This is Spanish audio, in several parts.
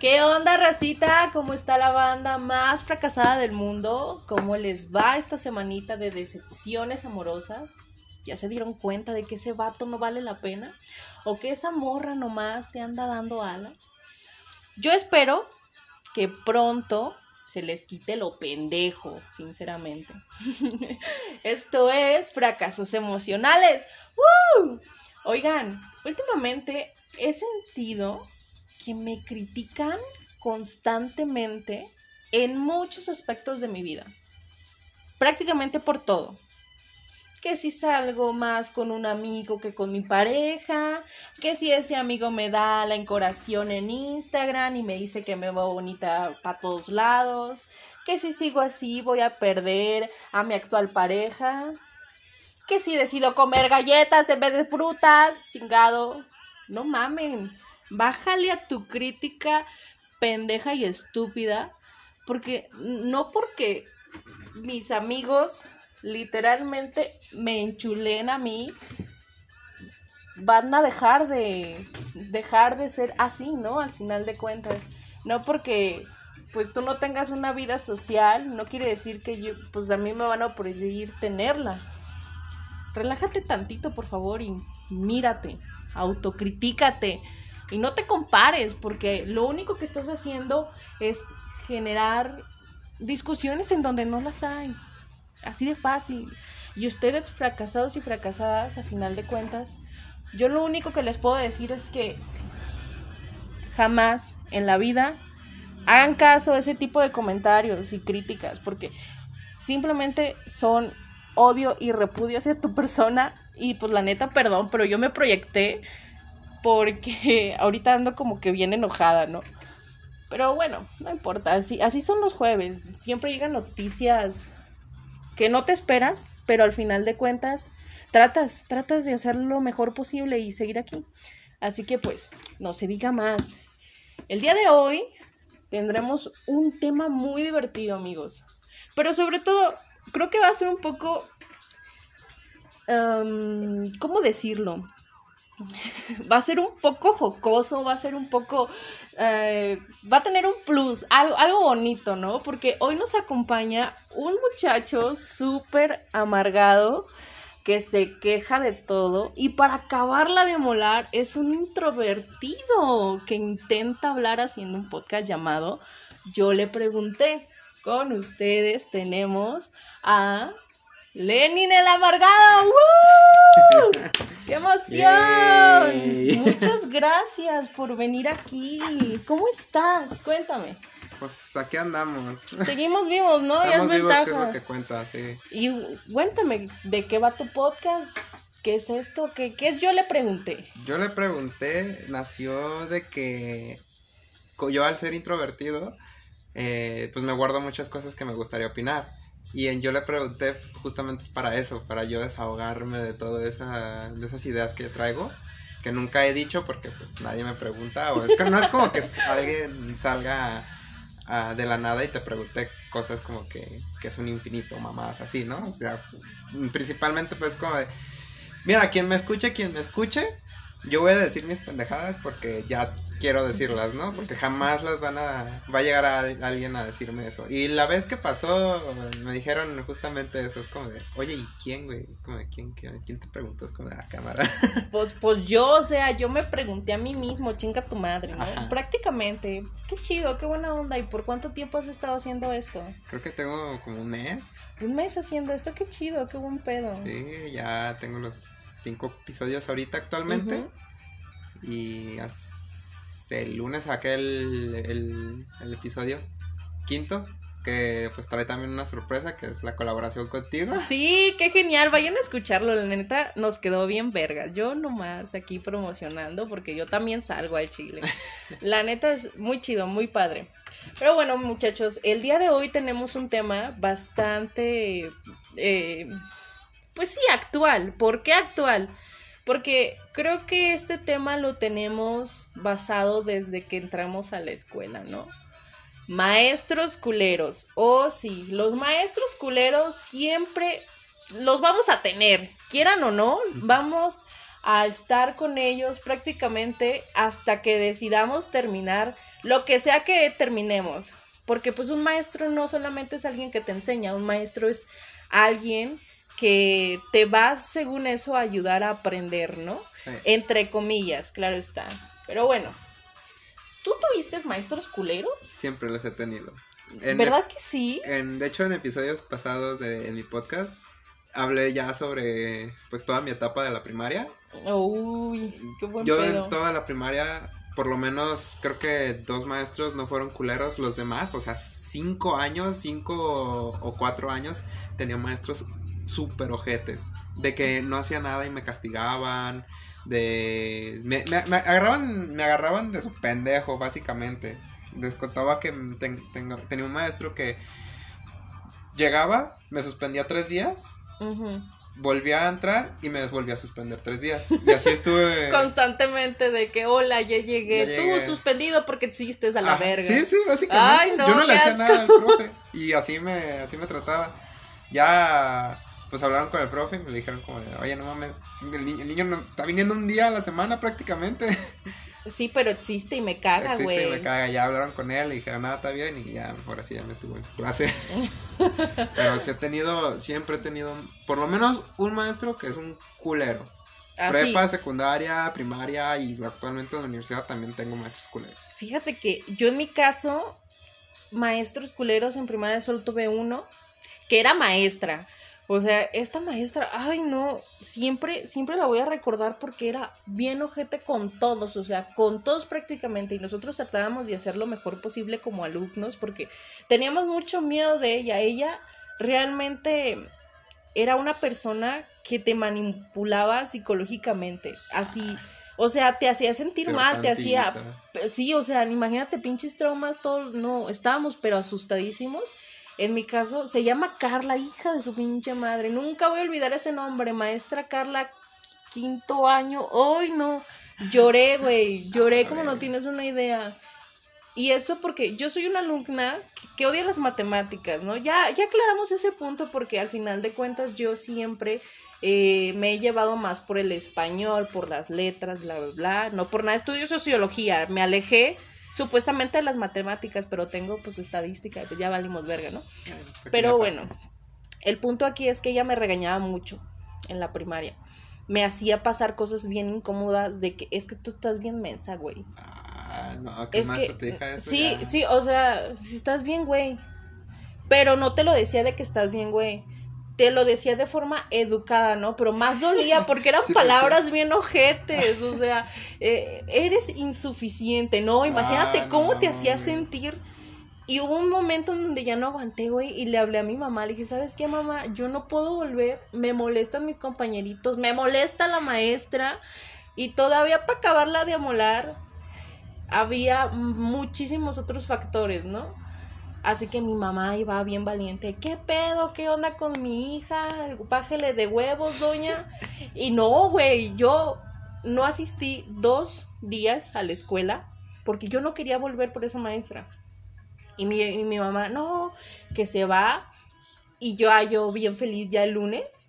¿Qué onda, racita? ¿Cómo está la banda más fracasada del mundo? ¿Cómo les va esta semanita de decepciones amorosas? ¿Ya se dieron cuenta de que ese vato no vale la pena? ¿O que esa morra nomás te anda dando alas? Yo espero que pronto se les quite lo pendejo, sinceramente. Esto es fracasos emocionales. ¡Woo! Oigan, últimamente he sentido que me critican constantemente en muchos aspectos de mi vida. Prácticamente por todo. Que si salgo más con un amigo que con mi pareja, que si ese amigo me da la encoración en Instagram y me dice que me veo bonita para todos lados, que si sigo así voy a perder a mi actual pareja, que si decido comer galletas en vez de frutas, chingado. No mamen, bájale a tu crítica pendeja y estúpida, porque no porque mis amigos literalmente me enchulen a mí, van a dejar de dejar de ser así, ¿no? Al final de cuentas, no porque pues tú no tengas una vida social, no quiere decir que yo pues a mí me van a prohibir tenerla. Relájate tantito, por favor, y mírate, autocritícate y no te compares, porque lo único que estás haciendo es generar discusiones en donde no las hay. Así de fácil. Y ustedes fracasados y fracasadas, a final de cuentas, yo lo único que les puedo decir es que jamás en la vida hagan caso a ese tipo de comentarios y críticas, porque simplemente son odio y repudio hacia tu persona y pues la neta, perdón, pero yo me proyecté porque ahorita ando como que bien enojada, ¿no? Pero bueno, no importa, así, así son los jueves, siempre llegan noticias que no te esperas, pero al final de cuentas tratas, tratas de hacer lo mejor posible y seguir aquí. Así que pues, no se diga más. El día de hoy tendremos un tema muy divertido, amigos. Pero sobre todo, creo que va a ser un poco... ¿Cómo decirlo? Va a ser un poco jocoso, va a ser un poco... Eh, va a tener un plus, algo, algo bonito, ¿no? Porque hoy nos acompaña un muchacho súper amargado que se queja de todo y para acabarla de molar es un introvertido que intenta hablar haciendo un podcast llamado Yo le pregunté con ustedes tenemos a Lenin el amargado. ¡Woo! ¡Qué emoción! Muchas gracias por venir aquí. ¿Cómo estás? Cuéntame. Pues aquí andamos. Seguimos vivos, ¿no? ya es ventaja. es lo que cuenta, sí. Y cuéntame, ¿de qué va tu podcast? ¿Qué es esto? ¿Qué, ¿Qué es? Yo le pregunté. Yo le pregunté, nació de que yo al ser introvertido, eh, pues me guardo muchas cosas que me gustaría opinar. Y yo le pregunté justamente para eso, para yo desahogarme de todas esa, de esas ideas que traigo, que nunca he dicho porque pues nadie me pregunta, o es que no es como que alguien salga de la nada y te pregunte cosas como que, que es un infinito, mamás así, ¿no? O sea, principalmente pues como de, mira, quien me escuche, quien me escuche, yo voy a decir mis pendejadas porque ya quiero decirlas, ¿no? Porque jamás las van a... Va a llegar a, alguien a decirme eso. Y la vez que pasó, me dijeron justamente eso. Es como de, oye, ¿y quién, güey? Como de, ¿quién, quién, quién te preguntó? Es como de la ah, cámara. Pues, pues yo, o sea, yo me pregunté a mí mismo, chinga tu madre, ¿no? Prácticamente. Qué chido, qué buena onda. ¿Y por cuánto tiempo has estado haciendo esto? Creo que tengo como un mes. Un mes haciendo esto, qué chido, qué buen pedo. Sí, ya tengo los cinco episodios ahorita actualmente. Y el lunes saqué el, el, episodio quinto que pues trae también una sorpresa que es la colaboración contigo. Sí, qué genial, vayan a escucharlo, la neta nos quedó bien vergas. Yo nomás aquí promocionando porque yo también salgo al Chile. La neta es muy chido, muy padre. Pero bueno, muchachos, el día de hoy tenemos un tema bastante eh, pues sí, actual. ¿Por qué actual? Porque creo que este tema lo tenemos basado desde que entramos a la escuela, ¿no? Maestros culeros. Oh, sí, los maestros culeros siempre los vamos a tener, quieran o no, vamos a estar con ellos prácticamente hasta que decidamos terminar lo que sea que terminemos. Porque pues un maestro no solamente es alguien que te enseña, un maestro es alguien que te va según eso a ayudar a aprender, ¿no? Entre comillas, claro está. Pero bueno, ¿tú tuviste maestros culeros? Siempre los he tenido. ¿Verdad que sí? En, de hecho, en episodios pasados de mi podcast hablé ya sobre pues toda mi etapa de la primaria. Uy, qué buen Yo en toda la primaria, por lo menos creo que dos maestros no fueron culeros, los demás, o sea, cinco años, cinco o cuatro años, tenía maestros súper ojetes. De que no hacía nada y me castigaban. De. Me, agarraban. Me agarraban de su pendejo, básicamente. Les contaba que tenía un maestro que llegaba, me suspendía tres días volvía a entrar y me volvía a suspender tres días. Y así estuve. Constantemente de que, hola, ya llegué. Tú suspendido porque te hiciste a la verga. Sí, sí, básicamente. Yo no le hacía nada al profe. Y así me, así me trataba. Ya, pues hablaron con el profe y me dijeron como, oye, no mames, el, niño no, está viniendo un día a la semana prácticamente. Sí, pero existe y me caga, güey. Existe y me caga. Ya hablaron con él y dijeron, nada, está bien. Y ya, mejor así ya me tuvo en su clase. pero sí he tenido, siempre he tenido, por lo menos un maestro que es un culero. Ah, Prepa, secundaria, primaria y actualmente en la universidad también tengo maestros culeros. Fíjate que yo en mi caso, maestros culeros en primaria solo tuve uno, que era maestra. O sea, esta maestra, ay no, siempre, siempre la voy a recordar porque era bien ojete con todos, o sea, con todos prácticamente. Y nosotros tratábamos de hacer lo mejor posible como alumnos porque teníamos mucho miedo de ella. Ella realmente era una persona que te manipulaba psicológicamente, así. O sea, te hacía sentir mal, te hacía... Sí, o sea, imagínate pinches traumas, todos, no, estábamos pero asustadísimos en mi caso, se llama Carla, hija de su pinche madre. Nunca voy a olvidar ese nombre, maestra Carla, quinto año. ¡Ay, no! Lloré, güey. Lloré como no tienes una idea. Y eso porque yo soy una alumna que, odia las matemáticas, ¿no? Ya, ya aclaramos ese punto porque al final de cuentas yo siempre eh, me he llevado más por el español, por las letras, bla, bla, bla. No por nada, estudio sociología. Me alejé supuestamente las matemáticas, pero tengo pues estadística, pues ya valimos verga, ¿no? Pero bueno, el punto aquí es que ella me regañaba mucho en la primaria. Me hacía pasar cosas bien incómodas de que es que tú estás bien mensa, güey. Ah, no, ¿qué más te deja eso? Sí, sí, o sea, si estás bien, güey. Pero no te lo decía de que estás bien, güey te lo decía de forma educada, ¿no? Pero más dolía porque eran palabras bien ojetes, o sea, eh, eres insuficiente, ¿no? Imagínate ah, cómo te hacía sentir. Y hubo un momento en donde ya no aguanté, güey, y le hablé a mi mamá, le dije, ¿sabes qué, mamá? Yo no puedo volver, me molestan mis compañeritos, me molesta la maestra, y todavía para acabarla de amolar, había muchísimos otros factores, ¿no? Así que mi mamá iba bien valiente. ¿Qué pedo? ¿Qué onda con mi hija? Bájele de huevos, doña. Y no, güey, yo no asistí dos días a la escuela porque yo no quería volver por esa maestra. Y mi, y mi mamá, no, que se va. Y yo, ah, yo bien feliz ya el lunes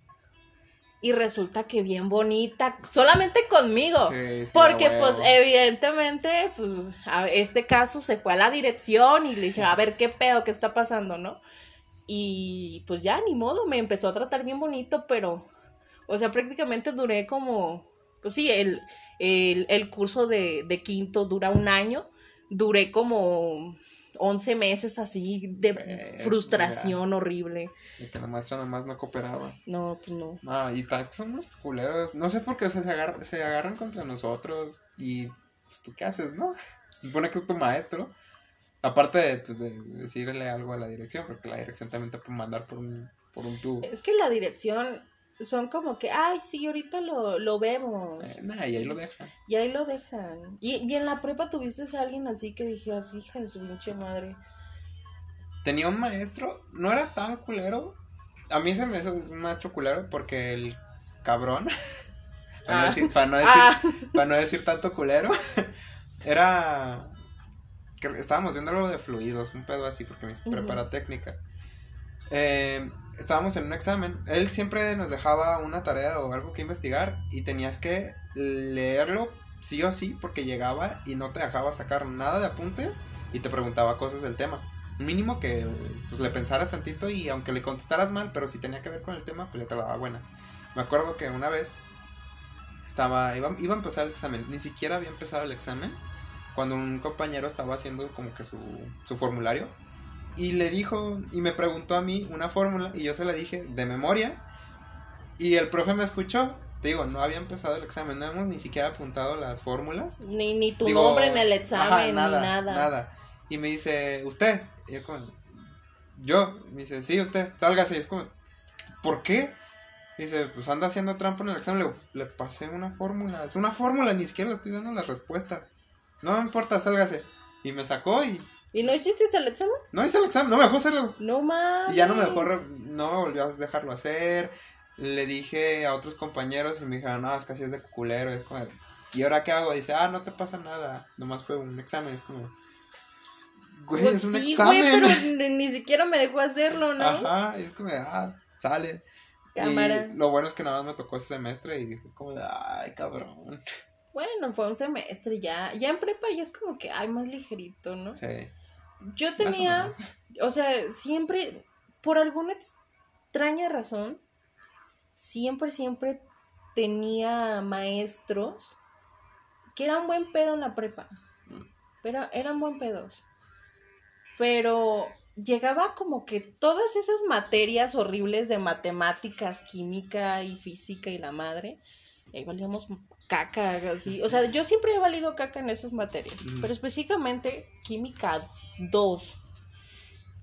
y resulta que bien bonita, solamente conmigo. porque pues evidentemente, pues a este caso se fue a la dirección y le dije, a ver qué pedo, qué está pasando, ¿no? Y pues ya, ni modo, me empezó a tratar bien bonito, pero, o sea, prácticamente duré como, pues sí, el, el, el curso de, de quinto dura un año, duré como 11 meses así de frustración horrible. Y que la maestra nomás no cooperaba. No, pues no. No, y tal, es que son unos culeros. No sé por qué, o sea, se, agarran, se agarran contra nosotros. Y, pues, ¿tú qué haces, no? Se supone que es tu maestro. Aparte de, pues, de decirle algo a la dirección, porque la dirección también te puede mandar por un, por un tubo. Es que la dirección son como que, ay, sí, ahorita lo, lo vemos. Eh, y ahí lo dejan. Y ahí lo dejan. Y, y en la prepa tuviste a alguien así que dijeras, hija de su pinche madre. Tenía un maestro, no era tan culero. A mí se me hizo un maestro culero porque el cabrón, para, no ah. decir, para, no decir, ah. para no decir tanto culero, era... Estábamos viendo algo de fluidos, un pedo así, porque me prepara técnica. Eh, estábamos en un examen. Él siempre nos dejaba una tarea o algo que investigar y tenías que leerlo sí o sí porque llegaba y no te dejaba sacar nada de apuntes y te preguntaba cosas del tema. Mínimo que pues, le pensaras tantito y aunque le contestaras mal, pero si tenía que ver con el tema, pues le te buena. Me acuerdo que una vez estaba, iba, iba a empezar el examen, ni siquiera había empezado el examen cuando un compañero estaba haciendo como que su, su formulario y le dijo y me preguntó a mí una fórmula y yo se la dije de memoria y el profe me escuchó. Te digo, no había empezado el examen, no hemos ni siquiera apuntado las fórmulas. Ni, ni tu Digo, nombre en el examen, ajá, ni nada. Nada. Y me dice, ¿usted? Y yo como, yo, me dice, sí, usted, sálgase. Y es como, ¿por qué? Y dice, pues anda haciendo trampa en el examen. Le, digo, le pasé una fórmula, es una fórmula, ni siquiera le estoy dando la respuesta. No me importa, sálgase. Y me sacó y ¿Y no hiciste el examen? no hice el examen, no me dejó hacerlo. No mames. Y ya no me dejó, no me volvió a dejarlo hacer. Le dije a otros compañeros y me dijeron, no, es que así es de culero. Es como, ¿y ahora qué hago? dice, ah, no te pasa nada. Nomás fue un examen. Es como, güey, Pues es un sí, examen. güey, pero ni, siquiera me dejó hacerlo, ¿no? Ajá, y es como, ah, sale. Cámara. Y lo bueno es que nada más me tocó ese semestre y fue como, ay, cabrón. Bueno, fue un semestre ya. Ya en prepa ya es como que, ay, más ligerito, ¿no? Sí. Yo o tenía, o sea, siempre, por alguna extraña razón, siempre, siempre tenía maestros que eran buen pedo en la prepa. Mm. Pero eran buen pedos. Pero llegaba como que todas esas materias horribles de matemáticas, química y física y la madre, ahí valíamos caca, así. O sea, yo siempre he valido caca en esas materias, Ujú. pero específicamente química 2.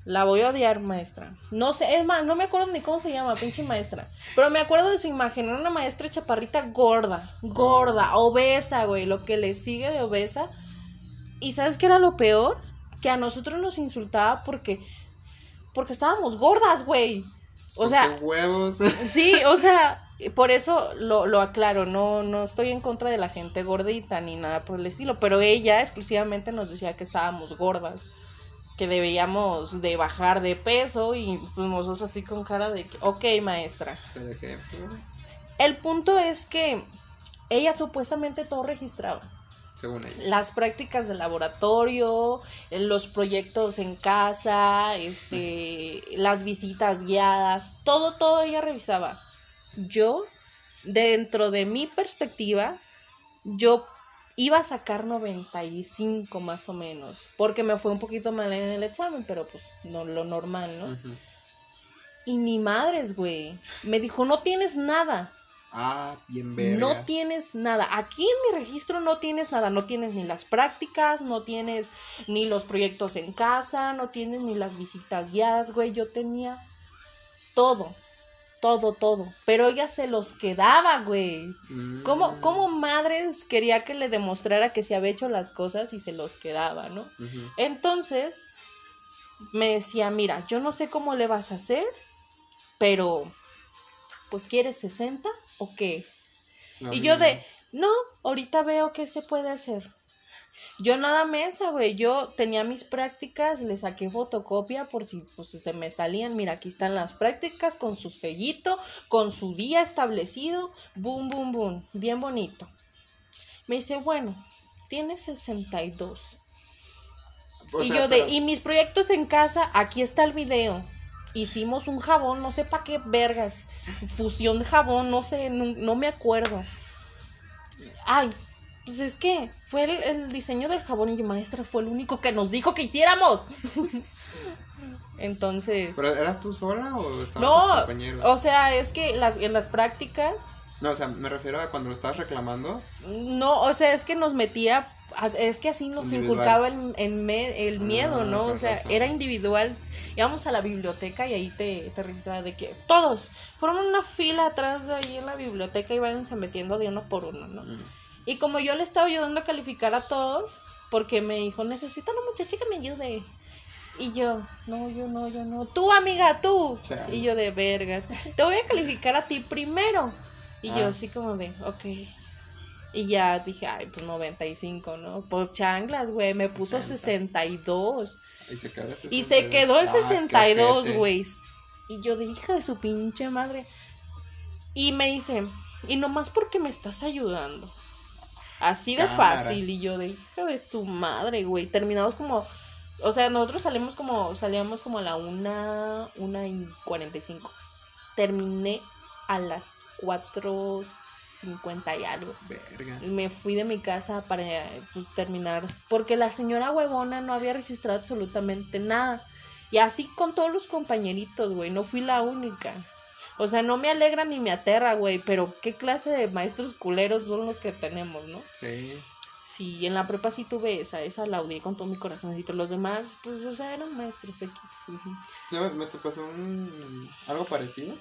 La voy a odiar, maestra. No sé, es más, no me acuerdo ni cómo se llama, pinche maestra. Pero me acuerdo de su imagen. Era una maestra chaparrita gorda, gorda, obesa, güey. Lo que le sigue de obesa. ¿Y sabes qué era lo peor? Que a nosotros nos insultaba porque. Porque estábamos gordas, güey. O sea, huevos. Sí, o sea, por eso lo, lo aclaro, no, no estoy en contra de la gente gordita ni nada por el estilo, pero ella exclusivamente nos decía que estábamos gordas, que debíamos de bajar de peso y pues nosotros así con cara de que, ok maestra. El punto es que ella supuestamente todo registraba. según ella. Las prácticas de laboratorio, los proyectos en casa, este, las visitas guiadas, todo, todo ella revisaba. Yo, dentro de mi perspectiva, yo iba a sacar 95 más o menos, porque me fue un poquito mal en el examen, pero pues no lo normal, ¿no? Y ni madres, güey. Me dijo, no tienes nada. Ah, bien verga. No tienes nada. Aquí en mi registro no tienes nada. No tienes ni las prácticas, no tienes ni los proyectos en casa, no tienes ni las visitas guiadas, güey. Yo tenía todo. Todo, todo. Pero ella se los quedaba, güey. Mm. ¿Cómo, ¿Cómo madres quería que le demostrara que se había hecho las cosas y se los quedaba, no? Entonces, me decía, mira, yo no sé cómo le vas a hacer, pero, pues, ¿quieres 60 o qué? Y yo de, no, ahorita veo qué se puede hacer. Yo nada mensa, güey, yo tenía mis prácticas, le saqué fotocopia por si pues, se me salían, mira, aquí están las prácticas con su sellito, con su día establecido, boom, boom, boom, bien bonito. Me dice, bueno, tienes 62. O y sea, yo de, pero- y mis proyectos en casa, aquí está el video. Hicimos un jabón, no sé para qué vergas. Fusión de jabón, no sé, no, no me acuerdo. Ay, pues es que fue el, el diseño del jabón y yo, maestra, fue el único que nos dijo que hiciéramos. Entonces, ¿Pero eras tú sola o estaban tus no, compañeros? o sea, es que las, en las prácticas No, o sea, me refiero a cuando lo estabas reclamando. No, o sea, es que nos metía, a- es que así nos inculcaba el, el me- el miedo, Ah, ¿no? O sea, razón. era individual. Íbamos a la biblioteca y ahí te, te registraba de que todos fueron una fila atrás de ahí en la biblioteca y váyanse metiendo de uno por uno, ¿no? Mm. Y como yo le estaba ayudando a calificar a todos, porque me dijo, necesito una muchacha que me ayude. Y yo, no, yo no, yo no. Tú, amiga, tú. Y yo de vergas. Te voy a calificar a ti primero. Y yo Ah. así como de, ok. Y ya dije, ay, pues 95, ¿no? Pues chanclas, güey, me puso 60. 62. Y se quedó el 62. Y se quedó el Ah, qué 62, ojete. güey. Y yo de hija de su pinche madre. Y me dice, y nomás porque me estás ayudando. Así de Cámara. fácil. Y yo de hija de tu madre, güey. Terminamos como. O sea, nosotros salimos como. Salíamos como a la una. Una y cuarenta y cinco. Terminé a las cuatro cincuenta y algo. Verga. Me fui de mi casa para pues, terminar. Porque la señora huevona no había registrado absolutamente nada. Y así con todos los compañeritos, güey. No fui la única. O sea, no me alegra ni me aterra, güey. Pero qué clase de maestros culeros son los que tenemos, ¿no? Sí. Sí, en la prepa sí tuve esa. Esa la odié con todo mi corazoncito. Los demás, pues, o sea, eran maestros X. Me, me te pasó un, algo parecido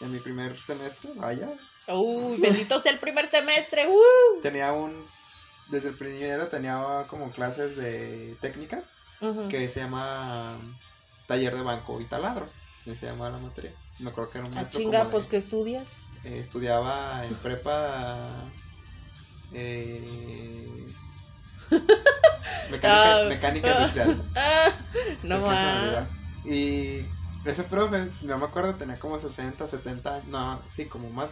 en mi primer semestre, vaya. Uy, bendito sea el primer semestre. ¡uh! Tenía un, desde el primero tenía como clases de técnicas que se llama taller de banco y taladro, así se llama la materia. Me acuerdo que era un A maestro Ah, chinga, como de- pues, ¿qué estudias? eh, estudiaba en prepa eh, mecánica, Ah. mecánica industrial. Ah, no que más. Y ese profe, no me acuerdo, tenía como 60, 70 años. No, sí, como más.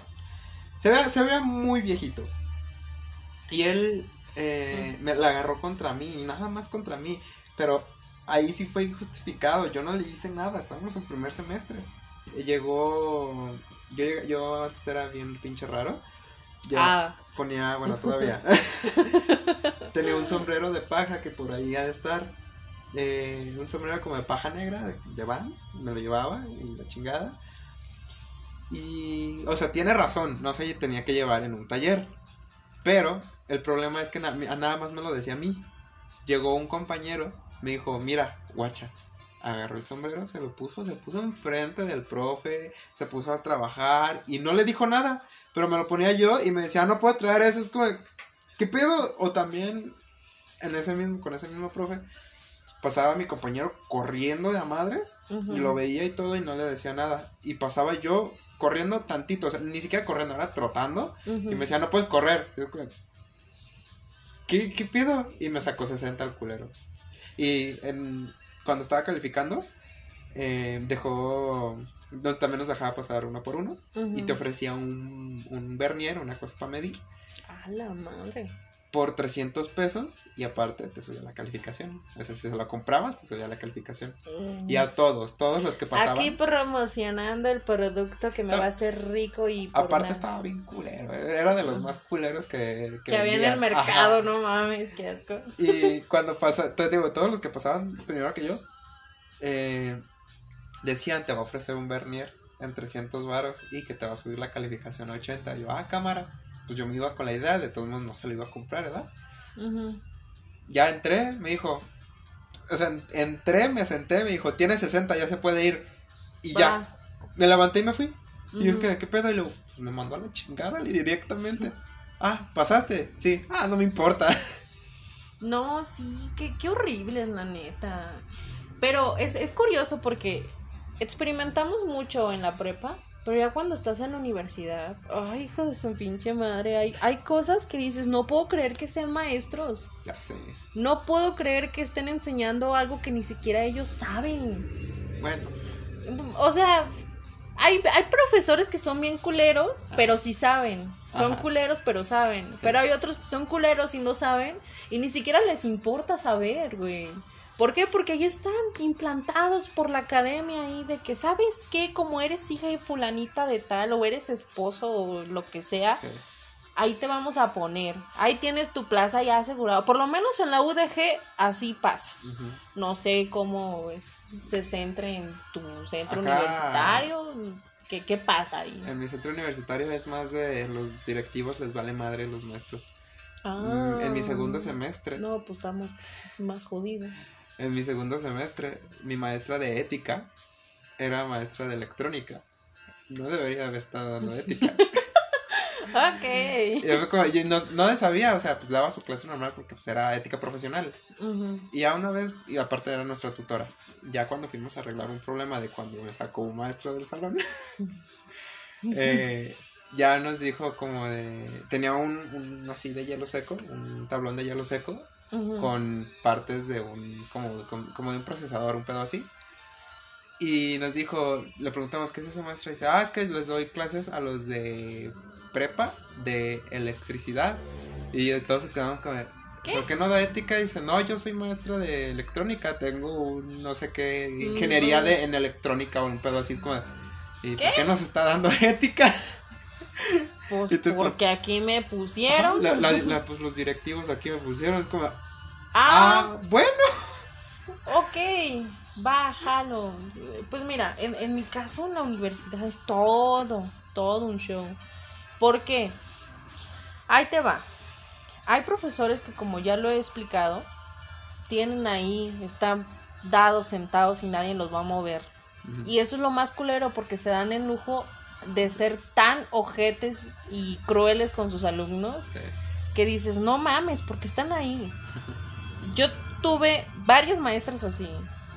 Se veía, se veía muy viejito. Y él eh, me la agarró contra mí, y nada más contra mí. Pero ahí sí fue injustificado. Yo no le hice nada, estábamos en primer semestre. Llegó. Yo, yo antes era bien pinche raro. Ya Ah, ponía, bueno, todavía. Tenía un sombrero de paja que por ahí ha de estar. Eh, un sombrero como de paja negra, de, de Vans. Me lo llevaba y la chingada. Y, o sea, tiene razón, no se tenía que llevar en un taller. Pero el problema es que na- nada más me lo decía a mí. Llegó un compañero, me dijo, mira, guacha. Agarró el sombrero, se lo puso, se puso enfrente del profe, se puso a trabajar y no le dijo nada. Pero me lo ponía yo y me decía, "Ah, no puedo traer eso. Es como, ¿qué pedo? O también, en ese mismo, con ese mismo profe, pasaba mi compañero corriendo de a madres y lo veía y todo y no le decía nada. Y pasaba yo corriendo tantito, o sea, ni siquiera corriendo, era trotando. Y me decía, no puedes correr. Yo ¿qué, ¿Qué pido? Y me sacó 60 al culero. Y en, cuando estaba calificando, eh, dejó, no, también nos dejaba pasar uno por uno. Y te ofrecía un, un vernier, una cosa para medir, A la madre. Por 300 pesos. Y aparte te subía la calificación. O sea, si se lo comprabas, te subía la calificación. Y a todos, todos los que pasaban. Aquí promocionando el producto que me va a hacer rico y Aparte nada. estaba bien culero, era de los más culeros que, que había en el mercado, Ajá. no mames, qué asco. Y cuando pasa, te digo, todos los que pasaban primero que yo, eh, decían, te va a ofrecer un Vernier en 300 varos y que te va a subir la calificación a 80. Y yo, ah, cámara. Pues yo me iba con la idea, de todos modos no se lo iba a comprar, ¿verdad? Ya entré, me dijo, o sea, en- entré, me senté, me dijo, tiene 60, ya se puede ir. Y ya, me levanté y me fui. Y es que, ¿qué pedo? Y luego, pues me mandó a la chingada directamente. Ah, ¿pasaste? Sí. Ah, no me importa. No, sí, qué, qué horrible, la neta. Pero es, es curioso porque experimentamos mucho en la prepa, pero ya cuando estás en la universidad, ay, hijo de su pinche madre, hay, hay cosas que dices, no puedo creer que sean maestros. Ya sé. No puedo creer que estén enseñando algo que ni siquiera ellos saben. Bueno, O sea, hay, hay profesores que son bien culeros, pero sí saben. Son Ajá. culeros, pero saben. Pero hay otros que son culeros y no saben. Y ni siquiera les importa saber, güey. ¿Por qué? Porque ahí están implantados por la academia ahí de que, ¿sabes qué? Como eres hija de fulanita de tal, o eres esposo, o lo que sea, sí. ahí te vamos a poner. Ahí tienes tu plaza ya asegurada. Por lo menos en la UDG así pasa no sé cómo es- se centre en tu centro Acá- universitario. ¿Qué, ¿Qué pasa ahí? En mi centro universitario es más de los directivos, les vale madre los maestros. Ah, Mm, En mi segundo semestre, No, pues estamos más jodidos. En mi segundo semestre, mi maestra de ética era maestra de electrónica. No debería haber estado dando ética. Ok. Yo, fue como- yo no, no sabía, o sea, pues daba su clase normal porque pues era ética profesional. Y ya una vez, y aparte era nuestra tutora, ya cuando fuimos a arreglar un problema de cuando me sacó un maestro del salón, eh, ya nos dijo como de, tenía un, un así de hielo seco, un tablón de hielo seco, Con partes de un, como, como, como de un procesador, un pedo así. Y nos dijo, le preguntamos, ¿qué es eso, maestra? Y dice, ah, es que les doy clases a los de prepa de electricidad. Y todos se quedaron como, ¿Qué? ¿por qué no da ética? Dice, no, yo soy maestra de electrónica, tengo un no sé qué, ingeniería Mm. de, en electrónica o un pedo así, es como, ¿y ¿Qué? por qué nos está dando ética? Pues Entonces, porque aquí me pusieron. La- la- la- pues los directivos aquí me pusieron, es como, ah, ah, bueno. ok, bájalo. Pues mira, en, en mi caso en la universidad es todo, todo un show. ¿Por qué? Ahí te va. Hay profesores que como ya lo he explicado, tienen ahí, están dados, sentados y nadie los va a mover. Y eso es lo más culero porque se dan el lujo de ser tan ojetes y crueles con sus alumnos Sí. que dices, no mames, porque están ahí. Yo tuve varias maestras así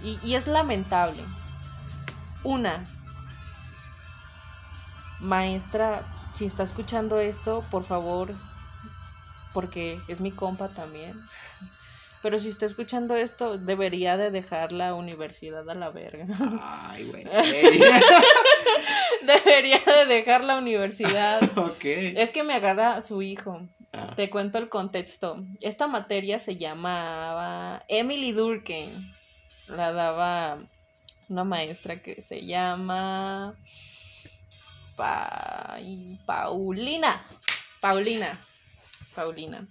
y, y es lamentable. Una, maestra, si está escuchando esto, por favor, porque es mi compa también. Pero si está escuchando esto, debería de dejar la universidad a la verga. Ay, güey. debería de dejar la universidad. ok. Es que me agarra su hijo. Ah, Te cuento el contexto. Esta materia se llamaba Emily Durkheim. La daba una maestra que se llama Pa- Paulina. Paulina. Paulina.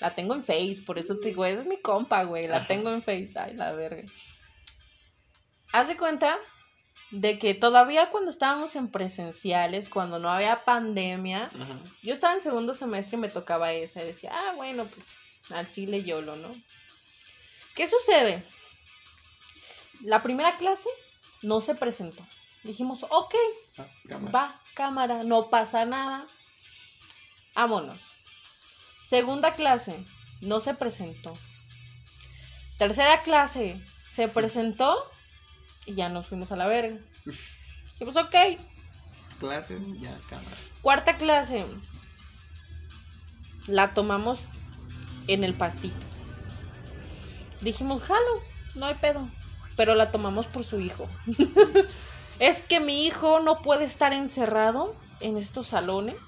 La tengo en Face, por eso te digo, esa es mi compa, güey. La tengo en Face. Ay, la verga. Haz de cuenta de que todavía cuando estábamos en presenciales, cuando no había pandemia, ajá. yo estaba en segundo semestre y me tocaba esa. Y decía, ah, bueno, pues al chile YOLO, ¿no? ¿Qué sucede? La primera clase no se presentó. Dijimos, ok, Ah, cámara. va, cámara, no pasa nada. Vámonos. Segunda clase, no se presentó. Tercera clase, se presentó y ya nos fuimos a la verga. Dijimos, ok, Clase, ya, cámara. Cuarta clase. La tomamos en el pastito. Dijimos, jalo, no hay pedo. Pero la tomamos por su hijo. es que mi hijo no puede estar encerrado en estos salones.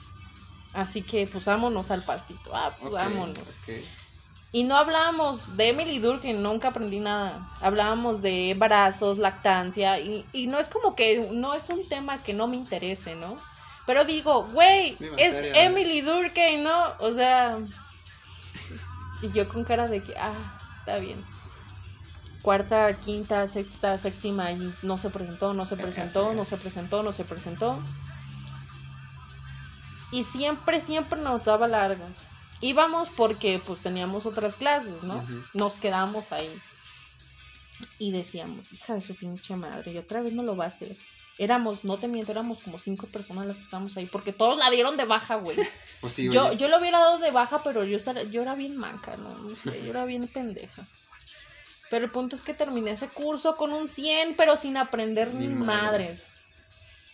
Así que pues vámonos al pastito. Ah, pues vámonos. Y no hablábamos de Emily Durkheim, nunca aprendí nada. Hablábamos de embarazos, lactancia, y, y no es como que no es un tema que no me interese, ¿no? Pero digo, güey, Es. Emily Durkheim, ¿no? O sea, y yo con cara de que, ah, está bien. Cuarta, quinta, sexta, séptima, y no se presentó, no se presentó, no se presentó, no se presentó. Y siempre, siempre nos daba largas. Íbamos porque pues teníamos otras clases, ¿no? Nos quedamos ahí. Y decíamos, hija de su pinche madre, y otra vez no lo va a hacer. Éramos, no te miento, éramos como cinco personas las que estábamos ahí, porque todos la dieron de baja, güey. Pues sí, yo, yo lo hubiera dado de baja, pero yo, estar- yo era bien manca, ¿no? No sé, yo era bien pendeja. Pero el punto es que terminé ese curso con un 100, pero sin aprender ni, Ni madres. madres.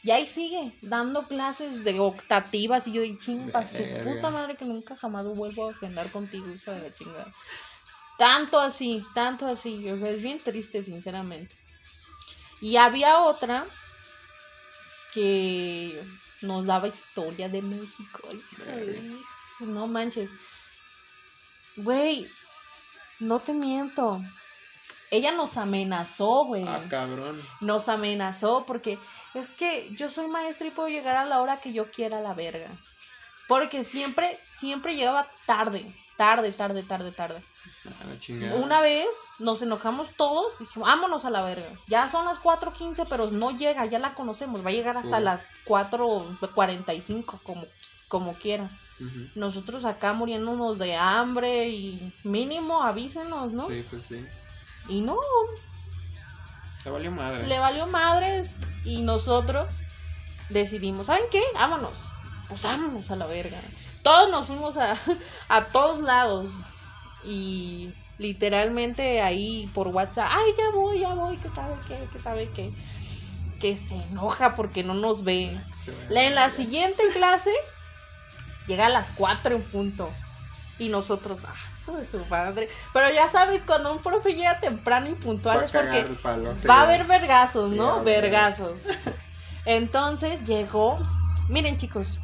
Y ahí sigue, dando clases de octativas y yo, y chinga, su puta madre que nunca jamás vuelvo a agendar contigo, hija de la chingada. Tanto así, tanto así, o sea, es bien triste, sinceramente. Y había otra que nos daba historia de México, Verga. no manches. Güey, no te miento. Ella nos amenazó, güey Ah, cabrón. nos amenazó porque es que yo soy maestra y puedo llegar a la hora que yo quiera a la verga. Porque siempre, siempre llegaba tarde, tarde, tarde, tarde, tarde. A la chingada. Una vez nos enojamos todos y dijimos, vámonos a la verga. Ya son las 4.15, pero no llega, ya la conocemos, va a llegar hasta Sí. las 4.45, como, como quiera. Nosotros acá muriéndonos de hambre y mínimo avísenos, ¿no? Sí, pues sí. Y no, Te valió madre. le valió madres y nosotros decidimos, ¿saben qué? Vámonos. Pues vámonos a la verga. Todos nos fuimos a, a todos lados y literalmente ahí por WhatsApp, ay, ya voy, ya voy, que sabe qué, que sabe qué. Que se enoja porque no nos ve. En la siguiente clase llega a las 4 en punto. Y nosotros, ah, Hijo de su padre. Pero ya sabes, cuando un profe llega temprano y puntual Va es porque palo, sí. va a haber vergazos, Sí, ¿no? vergazos. Entonces llegó. Miren, chicos,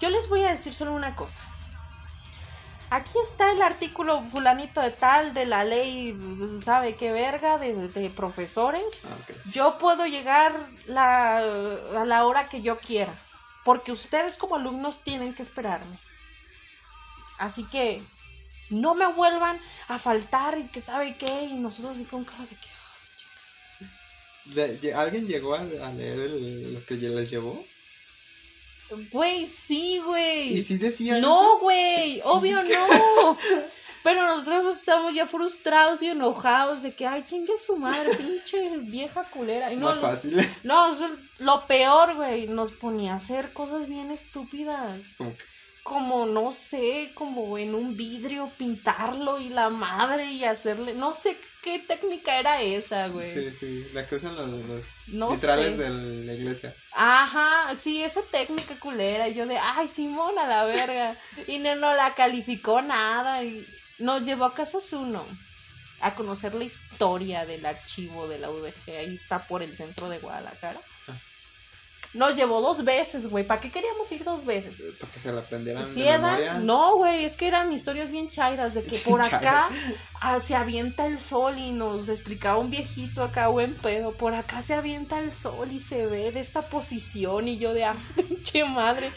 yo les voy a decir solo una cosa. Aquí está el artículo fulanito de tal de la ley, ¿sabe qué verga? De, de profesores. Ah. Yo puedo llegar la, a la hora que yo quiera. Porque ustedes como alumnos tienen que esperarme. Así que no me vuelvan a faltar y que sabe qué. Y nosotros así con cara de que. ¿Alguien llegó a, a leer el- lo que les llevó? Güey, sí, güey. ¿Y si decía No, güey, obvio no. Pero nosotros estamos ya frustrados y enojados de que, ay, chingue su madre, pinche vieja culera. Y no, Más fácil. no, eso es lo peor, güey. Nos ponía a hacer cosas bien estúpidas. Como que, Como, no sé, como en un vidrio pintarlo y la madre y hacerle. No sé qué técnica era esa, güey. sí, sí, la que usan los, los No vitrales sé. de la iglesia. Ajá, sí, esa técnica culera. Y yo de, ay, Simón, a la verga. Y no, no la calificó nada. Y nos llevó a Casas Uno a conocer la historia del archivo de la UDG. Ahí está por el centro de Guadalajara. Nos llevó dos veces, güey. ¿Para qué queríamos ir dos veces? eh, Para que se la aprendieran Sí, de memoria. No, güey, es que eran historias bien chairas de que por acá ah, se avienta el sol y nos explicaba un viejito acá, buen pedo, por acá se avienta el sol y se ve de esta posición y yo de, ah, pinche madre.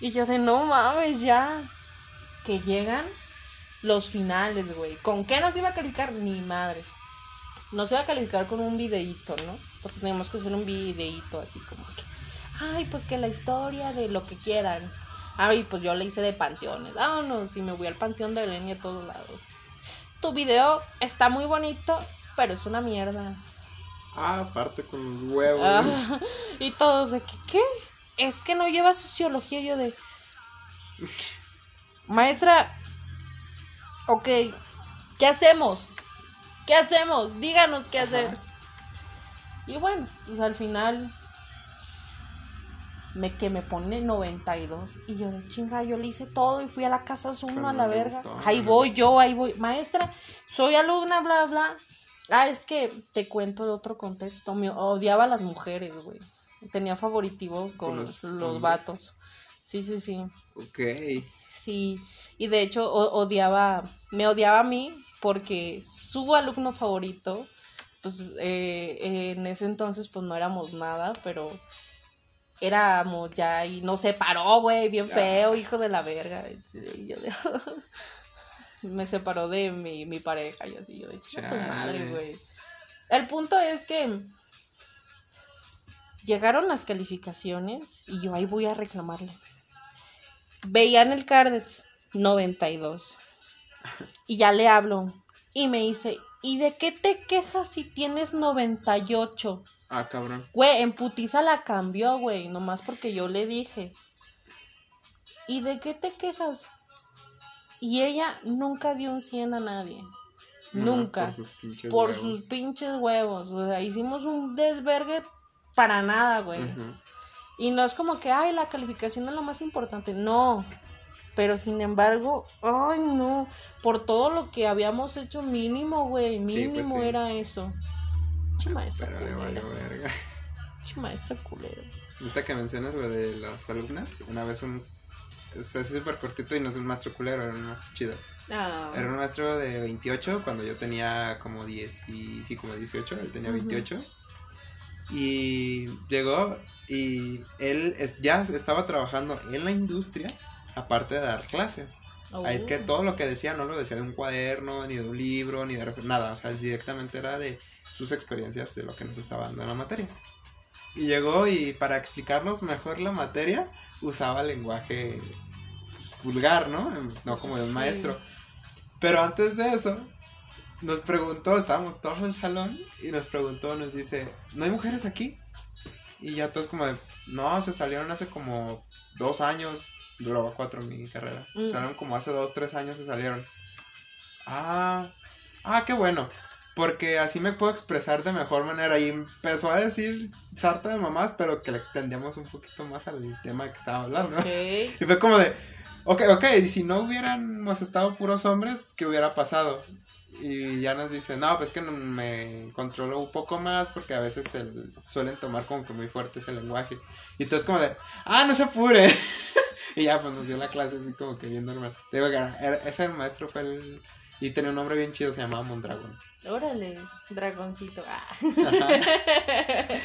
Y yo de, no mames, ya. Que llegan los finales, güey. ¿Con qué nos iba a calificar? Ni madre. Nos iba a calificar con un videíto, ¿no? Porque tenemos que hacer un videíto así como que, ay, pues que la historia de lo que quieran. Ay, pues yo le hice de panteones. Vámonos, y me voy al panteón de Belén y a todos lados. Tu video está muy bonito, pero es una mierda. Ah, aparte con los huevos. Ah, y todos de que, ¿qué? Es que no lleva sociología. Yo de, maestra, ok, ¿qué hacemos? ¿Qué hacemos? Díganos qué Ajá. hacer. Y bueno, pues al final me que me pone 92 y yo de chinga, yo le hice todo y fui a la casa Pero a la verga. ahí voy yo, ahí voy. Maestra, soy alumna, bla, bla. Ah, es que te cuento el otro contexto. Me odiaba a las mujeres, güey. Tenía favoritivo con, los, los vatos. Sí, sí, sí. Ok. Sí. Y de hecho o- odiaba, me odiaba a mí porque su alumno favorito, pues eh, en ese entonces pues no éramos nada, pero éramos ya y nos separó, güey, bien Ah. feo, hijo de la verga. Y yo de- me separó de mi, mi pareja y así, yo de "Chinga tu madre, güey. El punto es que llegaron las calificaciones y yo ahí voy a reclamarle. Veían el Cardex 92 y ya le hablo y me dice, ¿y de qué te quejas si tienes 98? Ah, cabrón. Güey, en putiza la cambió, güey, nomás porque yo le dije. ¿Y de qué te quejas? Y ella nunca dio un 100 a nadie. Nunca. Por sus pinches Por huevos. sus pinches huevos. O sea, hicimos un desvergue para nada, güey. Y no es como que, ay, la calificación es lo más importante. No. Pero sin embargo, ay, no. Por todo lo que habíamos hecho, mínimo, güey. Mínimo pues sí. era eso. Che maestra Pero le culera. valió verga. Che maestra culera. Ahorita que mencionas lo de las alumnas, una vez un. O sea, así súper cortito y no es un maestro culero, era un maestro chido. Ah. Era un maestro de 28 cuando yo tenía como 10 y sí, como 18, él tenía Ujú. 28. Y llegó y él ya estaba trabajando en la industria aparte de dar clases. Oh. Es que todo lo que decía no lo decía de un cuaderno, ni de un libro, ni de nada, o sea, directamente era de sus experiencias de lo que nos estaba dando en la materia. Y llegó y para explicarnos mejor la materia usaba lenguaje pues, vulgar, ¿no? No como de un Sí. maestro. Pero antes de eso, nos preguntó, estábamos todos en el salón y nos preguntó, nos dice, ¿no hay mujeres aquí? Y ya todos como de, no, se salieron hace como dos años, duraba cuatro mi carrera, Mm. salieron como hace dos, tres años se salieron. Ah, ah, qué bueno, porque así me puedo expresar de mejor manera y empezó a decir sarta de mamás, pero que le tendíamos un poquito más al tema que estaba hablando. Ok. Y fue como de, Ok, ok, y si no hubiéramos estado puros hombres, ¿qué hubiera pasado? Y ya nos dice, no, pues que me controlo un poco más porque a veces el, suelen tomar como que muy fuerte ese lenguaje. Y entonces como de, ah, no se apure. y ya pues nos dio la clase así como que bien normal. Te digo que ese maestro fue el... Y tenía un nombre bien chido, se llamaba Mondragón. Órale, dragoncito. Ah.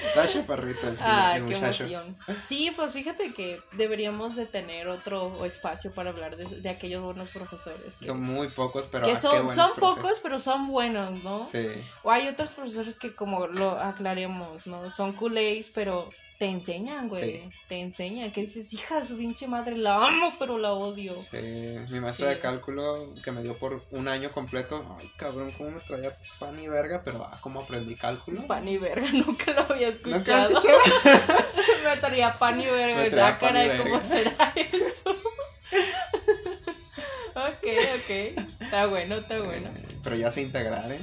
Está chaparrito el, Ay, el qué emoción. Sí, pues fíjate que deberíamos de tener otro espacio para hablar de, de aquellos buenos profesores. que- Son muy pocos, pero que ah, son, son pocos, pero son buenos, ¿no? Sí, O hay otros profesores que como lo aclaremos, ¿no? Son culés, pero te enseñan, güey. Sí. Te enseñan. Que dices, hija su pinche madre, la amo, pero la odio. sí. Mi maestra Sí. de cálculo que me dio por un año completo. Ay, cabrón, cómo me traía pan y verga, pero ah, cómo aprendí cálculo. Pan y verga, nunca lo había ¿Nunca has escuchado. Me traía pan y verga. Me traía pan y caray, verga. ¿cómo será eso? ok, ok. Está bueno, está bueno. Pero ya sé integrar, ¿eh?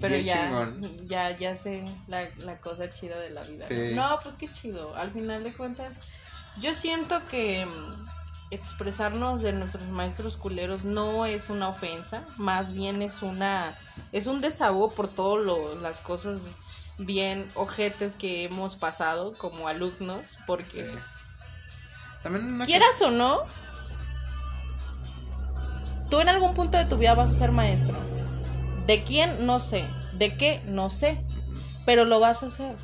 Pero Bien ya, chingón. ya, ya sé la, la cosa chida de la vida. ¿no? Sí. No, pues qué chido. Al final de cuentas, yo siento que mm, expresarnos de nuestros maestros culeros no es una ofensa, más bien es una, es un desahogo por todas las cosas bien ojetes que hemos pasado como alumnos, porque Sí. También una quieras o no, tú en algún punto de tu vida vas a ser maestro. ¿De quién? No sé. ¿De qué? No sé. Pero lo vas a hacer.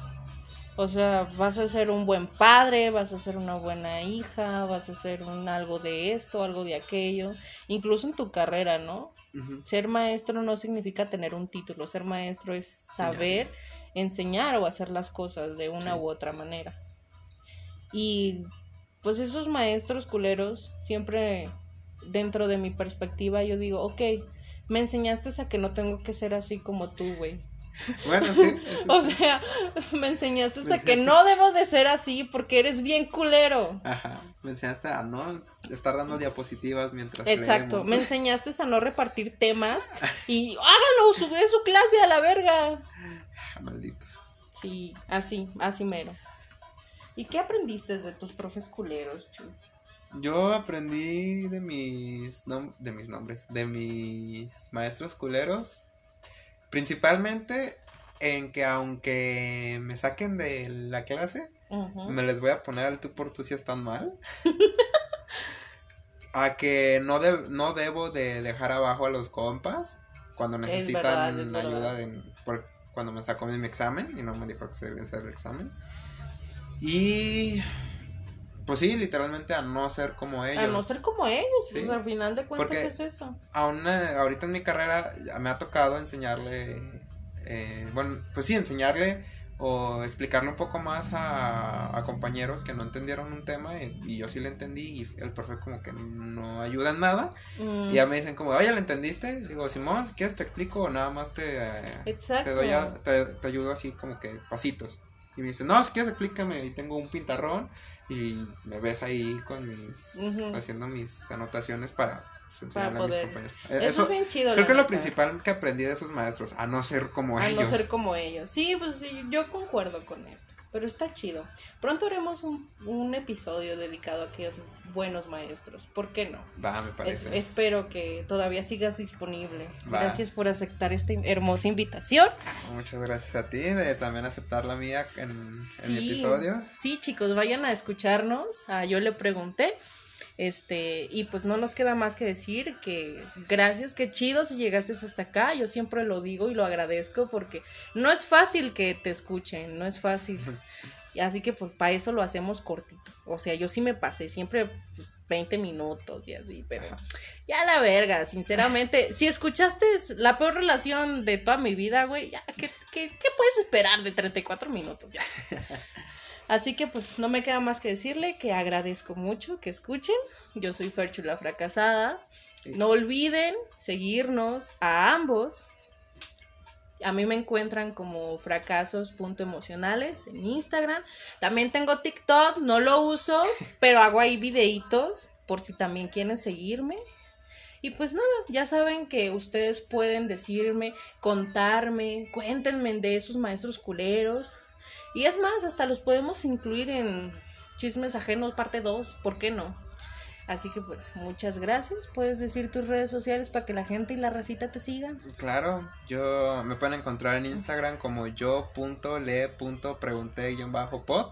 O sea, vas a ser un buen padre, vas a ser una buena hija, vas a ser un algo de esto, algo de aquello, incluso en tu carrera, ¿no? Ser maestro no significa tener un título, ser maestro es saber enseñar o hacer las cosas de una Sí. u otra manera. Y pues esos maestros culeros, siempre dentro de mi perspectiva, yo digo, ok, me enseñaste a que no tengo que ser así como tú, güey. Bueno, sí. O sea, me enseñaste Me a que no debo de ser así porque eres bien culero. Ajá. Me enseñaste a no estar dando diapositivas mientras Exacto, leemos. me enseñaste a no repartir temas y hágalo, sube su clase a la verga. Ah, Malditos. Sí, así, así mero. ¿Y qué aprendiste de tus profes culeros, Chu? Yo aprendí de mis nom- de mis nombres, de mis maestros culeros, principalmente en que aunque me saquen de la clase, me les voy a poner al tú por tú si están mal. a que no, de- no debo de dejar abajo a los compas cuando Es necesitan verdad, ayuda de, por- cuando me sacó mi examen y no me dijo que se debía hacer el examen. Y pues sí, literalmente a no ser como ellos. A no ser como ellos, pues al final de cuentas Porque- es eso. Aún eh, ahorita en mi carrera me ha tocado enseñarle, eh, bueno, pues sí, enseñarle o explicarle un poco más a, a compañeros que no entendieron un tema y, y yo sí le entendí y el profe como que no ayuda en nada. Mm, Y ya me dicen como, oye, ¿le entendiste? Digo, Simón, si quieres te explico o nada más te, eh, te doy a- te, te ayudo así como que pasitos. Y me dice, no, si quieres explícame. Y tengo un pintarrón y me ves ahí con mis, haciendo mis anotaciones para a poder. Eso, Eh, Eso, es bien chido. creo que lo principal que aprendí de esos maestros, a no ser como A ellos. no ser como ellos. Sí, pues sí, yo concuerdo con esto. Pero está chido. Pronto haremos un, un episodio dedicado a aquellos buenos maestros. ¿Por qué no? Va, me Es- parece. espero que todavía sigas disponible. Va. Gracias por aceptar esta hermosa invitación. Muchas gracias a ti de también aceptar la mía en, en Sí. episodio. Sí, chicos, vayan a escucharnos. Ah, yo le pregunté. Este, y pues no nos queda más que decir que gracias, qué chido si llegaste hasta acá. Yo siempre lo digo y lo agradezco porque no es fácil que te escuchen, no es fácil. Y así que pues para eso lo hacemos cortito. O sea, yo sí me pasé siempre pues, 20 minutos y así, pero ya la verga, sinceramente. Si escuchaste la peor relación de toda mi vida, güey, ya, ¿qué, qué, qué puedes esperar de 34 minutos? Ya. Así que pues no me queda más que decirle que agradezco mucho que escuchen. Yo soy Ferchula Fracasada. No olviden seguirnos a ambos. A mí me encuentran como fracasos.emocionales en Instagram. También tengo TikTok, no lo uso, pero hago ahí videitos por si también quieren seguirme. Y pues nada, ya saben que ustedes pueden decirme, contarme, cuéntenme de esos maestros culeros. Y es más, hasta los podemos incluir en Chismes Ajenos parte 2, ¿por qué no? Así que pues muchas gracias. Puedes decir tus redes sociales para que la gente y la racita te sigan. Claro, yo me pueden encontrar en Instagram como yo.le.pregunté-pod.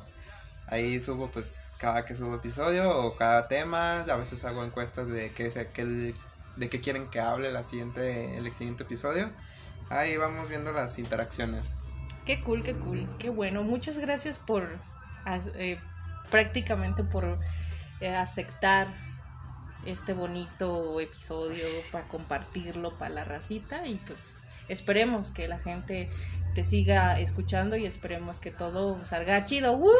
Ahí subo pues cada que subo episodio o cada tema, a veces hago encuestas de qué, qué, de qué quieren que hable la siguiente, el siguiente episodio. Ahí vamos viendo las interacciones. Qué cool, qué cool, qué bueno. Muchas gracias por eh, prácticamente por eh, aceptar este bonito episodio para compartirlo para la racita y pues esperemos que la gente te siga escuchando y esperemos que todo salga chido.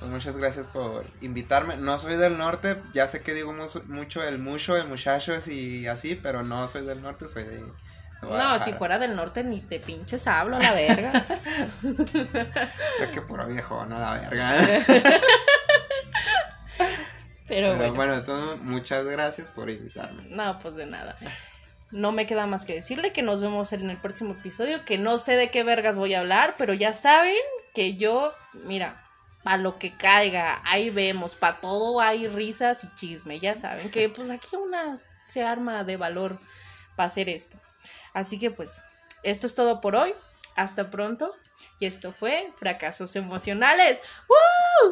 Pues muchas gracias por invitarme. No soy del norte, ya sé que digo mucho el mucho, el muchachos y así, pero no soy del norte, soy de... no, si fuera del norte ni te pinches hablo, la verga. ya que puro viejo, no la verga. pero, bueno. bueno, entonces muchas gracias por invitarme. No, pues de nada no me queda más que decirle que nos vemos en el próximo episodio, que no sé de qué vergas voy a hablar, pero ya saben que yo, mira, a lo que caiga, ahí vemos, para todo hay risas y chisme, ya saben que pues aquí una se arma de valor para hacer esto. Así que pues, esto es todo por hoy, hasta pronto, y esto fue Fracasos Emocionales. ¡Woo!